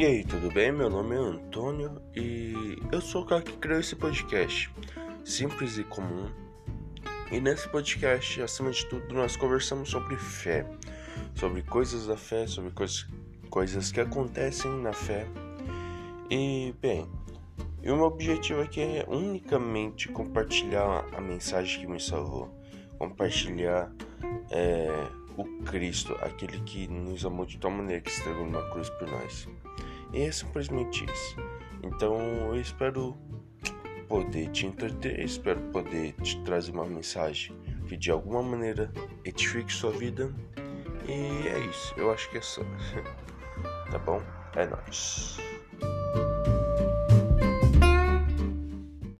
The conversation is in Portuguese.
E aí, tudo bem? Meu nome é Antônio e eu sou o cara que criou esse podcast, simples e comum. E nesse podcast, acima de tudo, nós conversamos sobre fé, sobre coisas da fé, sobre coisas, coisas que acontecem na fé. E, bem, o meu objetivo aqui é unicamente compartilhar a mensagem que me salvou, compartilhar é, o Cristo, aquele que nos amou de tal maneira que se entregou na cruz por nós. É simplesmente isso. Então eu espero poder te entreter, espero poder te trazer uma mensagem que de alguma maneira edifique sua vida. E é isso, eu acho que é só. tá bom? É nóis.